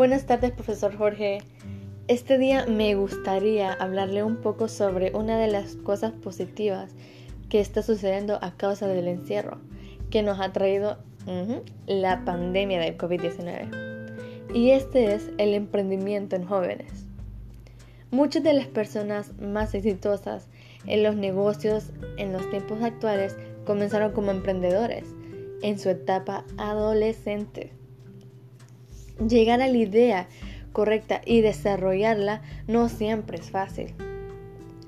Buenas tardes, profesor Jorge. Este día me gustaría hablarle un poco sobre una de las cosas positivas que está sucediendo a causa del encierro que nos ha traído la pandemia del COVID-19. Y este es el emprendimiento en jóvenes. Muchas de las personas más exitosas en los negocios en los tiempos actuales comenzaron como emprendedores en su etapa adolescente. Llegar a la idea correcta y desarrollarla no siempre es fácil.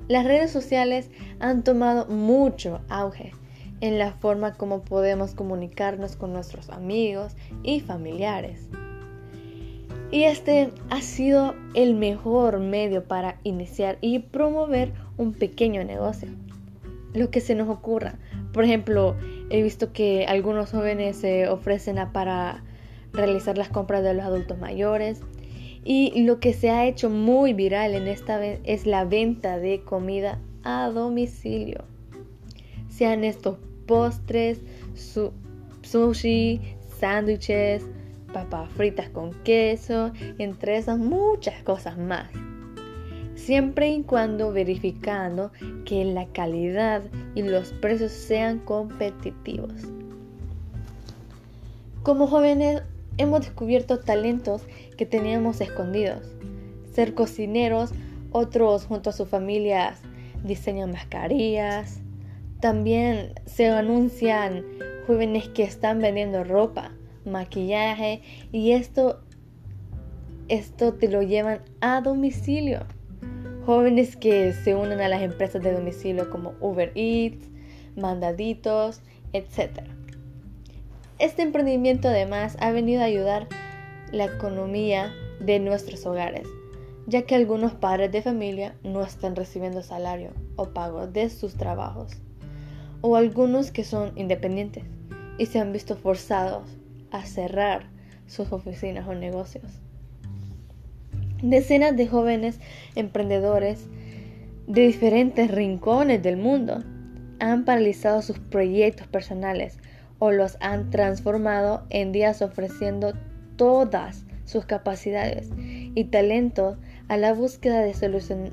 Las redes sociales han tomado mucho auge en la forma como podemos comunicarnos con nuestros amigos y familiares. Y este ha sido el mejor medio para iniciar y promover un pequeño negocio. Lo que se nos ocurra. Por ejemplo, he visto que algunos jóvenes se ofrecen para realizar las compras de los adultos mayores. Y lo que se ha hecho muy viral en esta vez es la venta de comida a domicilio. Sean estos postres, sushi, sándwiches, papas fritas con queso, entre esas muchas cosas más. Siempre y cuando verificando que la calidad y los precios sean competitivos. Como jóvenes hemos descubierto talentos que teníamos escondidos. Ser cocineros, otros junto a sus familias diseñan mascarillas. También se anuncian jóvenes que están vendiendo ropa maquillaje y esto, esto te lo llevan a domicilio. Jóvenes que se unen a las empresas de domicilio como Uber Eats, Mandaditos, etc. Este emprendimiento además ha venido a ayudar la economía de nuestros hogares, ya que algunos padres de familia no están recibiendo salario o pago de sus trabajos, o algunos que son independientes y se han visto forzados a cerrar sus oficinas o negocios. Decenas de jóvenes emprendedores de diferentes rincones del mundo han paralizado sus proyectos personales o los han transformado en días ofreciendo todas sus capacidades y talento a la búsqueda de,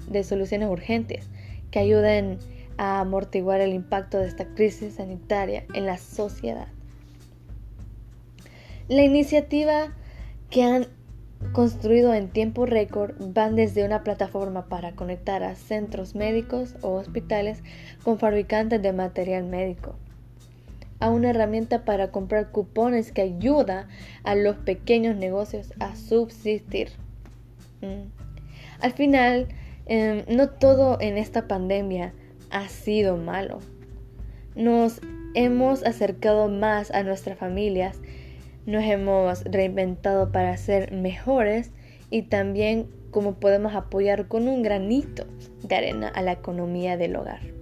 de soluciones urgentes que ayuden a amortiguar el impacto de esta crisis sanitaria en la sociedad. La iniciativa que han construido en tiempo récord van desde una plataforma para conectar a centros médicos o hospitales con fabricantes de material médico, a una herramienta para comprar cupones que ayuda a los pequeños negocios a subsistir. Mm. Al final, em, no todo en esta pandemia ha sido malo. Nos hemos acercado más a nuestras familias nos hemos reinventado para ser mejores y también cómo podemos apoyar con un granito de arena a la economía del hogar.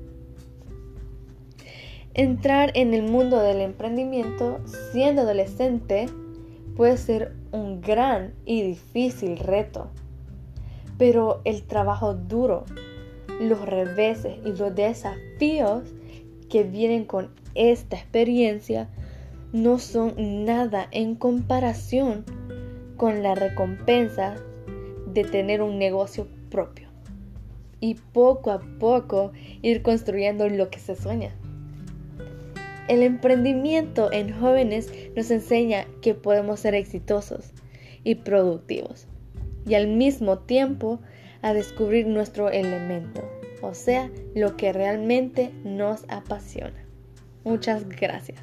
Entrar en el mundo del emprendimiento siendo adolescente puede ser un gran y difícil reto, pero el trabajo duro, los reveses y los desafíos que vienen con esta experiencia no son nada en comparación con la recompensa de tener un negocio propio y poco a poco ir construyendo lo que se sueña. El emprendimiento en jóvenes nos enseña que podemos ser exitosos y productivos y al mismo tiempo a descubrir nuestro elemento, o sea, lo que realmente nos apasiona. Muchas gracias.